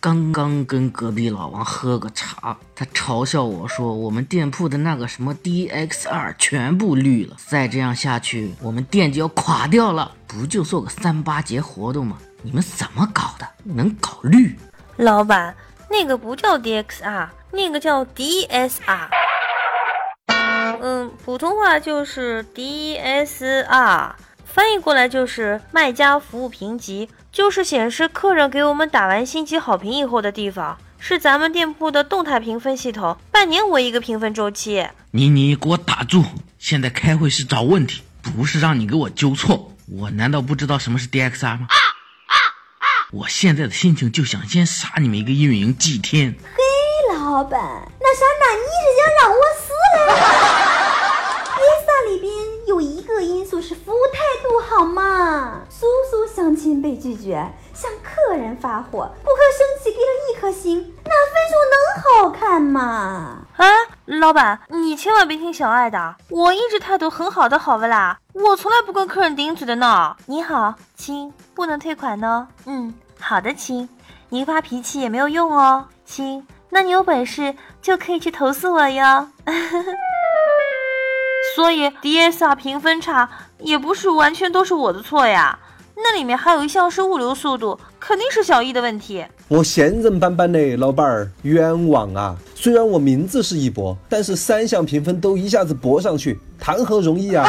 刚刚跟隔壁老王喝个茶，他嘲笑我说我们店铺的那个什么 DXR 全部绿了，再这样下去，我们店就要垮掉了。不就做个三八节活动吗？你们怎么搞的？能搞绿？老板，那个不叫 DXR，那个叫 DSR。嗯，普通话就是 DSR，翻译过来就是卖家服务评级。就是显示客人给我们打完星级好评以后的地方，是咱们店铺的动态评分系统，半年为一个评分周期。你你给我打住！现在开会是找问题，不是让你给我纠错。我难道不知道什么是 DXR 吗？啊啊啊我现在的心情就想先杀你们一个运营祭天。嘿，老板，那啥，那你是想让我死嘞？里边有一个因素是服务态度好吗？叔心被拒绝，向客人发火，顾客生气给了一颗星，那分数能好看吗？啊，老板，你千万别听小爱的，我一直态度很好的，好不啦？我从来不跟客人顶嘴的呢。你好，亲，不能退款呢。嗯，好的，亲，您发脾气也没有用哦，亲，那你有本事就可以去投诉我哟。所以 DSR 评分差也不是完全都是我的错呀，那里面还有一项是物流速度，肯定是小易的问题。我闲人板板嘞老板儿冤枉啊！虽然我名字是一博，但是三项评分都一下子博上去，谈何容易啊！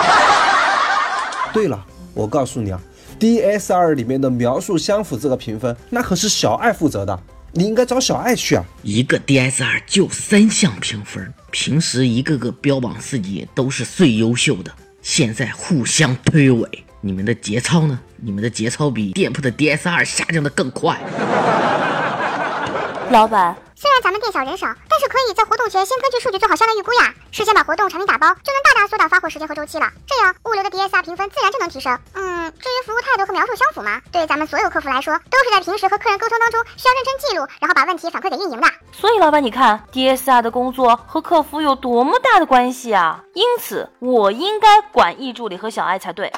对了，我告诉你啊，DSR 里面的描述相符这个评分，那可是小爱负责的。你应该找小爱去啊！一个 DSR 就三项评分，平时一个个标榜自己都是最优秀的，现在互相推诿。你们的节操呢？你们的节操比店铺的 DSR 下降的更快。老板。虽然咱们店小人少，但是可以在活动前先根据数据做好销量预估呀，事先把活动产品打包，就能大大缩短发货时间和周期了。这样物流的 DSR 评分自然就能提升。嗯，至于服务态度和描述相符吗？对咱们所有客服来说，都是在平时和客人沟通当中需要认真记录，然后把问题反馈给运营的。所以老板，你看 DSR 的工作和客服有多么大的关系啊！因此，我应该管易助理和小爱才对。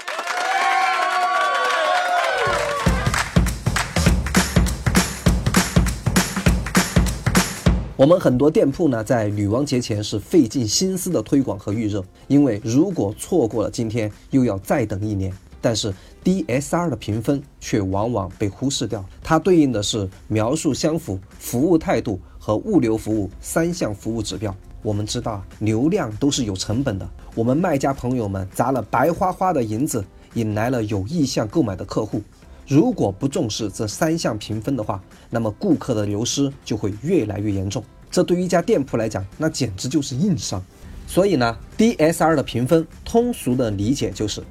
我们很多店铺呢，在女王节前是费尽心思的推广和预热，因为如果错过了今天，又要再等一年。但是 DSR 的评分却往往被忽视掉，它对应的是描述相符、服务态度和物流服务三项服务指标。我们知道，流量都是有成本的，我们卖家朋友们砸了白花花的银子，引来了有意向购买的客户。如果不重视这三项评分的话，那么顾客的流失就会越来越严重。这对于一家店铺来讲，那简直就是硬伤。所以呢，DSR 的评分通俗的理解就是：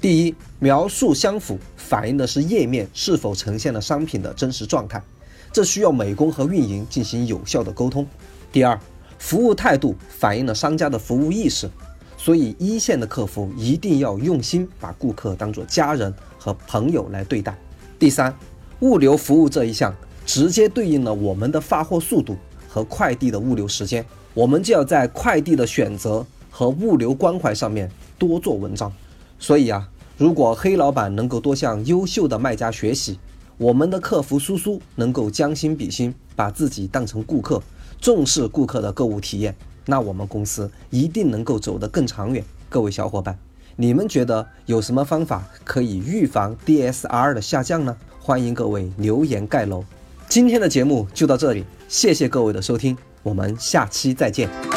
第一，描述相符，反映的是页面是否呈现了商品的真实状态，这需要美工和运营进行有效的沟通；第二，服务态度反映了商家的服务意识，所以一线的客服一定要用心把顾客当作家人和朋友来对待。第三，物流服务这一项直接对应了我们的发货速度和快递的物流时间，我们就要在快递的选择和物流关怀上面多做文章。所以啊，如果黑老板能够多向优秀的卖家学习，我们的客服苏苏能够将心比心，把自己当成顾客，重视顾客的购物体验，那我们公司一定能够走得更长远。各位小伙伴。你们觉得有什么方法可以预防 DSR 的下降呢？欢迎各位留言盖楼。今天的节目就到这里，谢谢各位的收听，我们下期再见。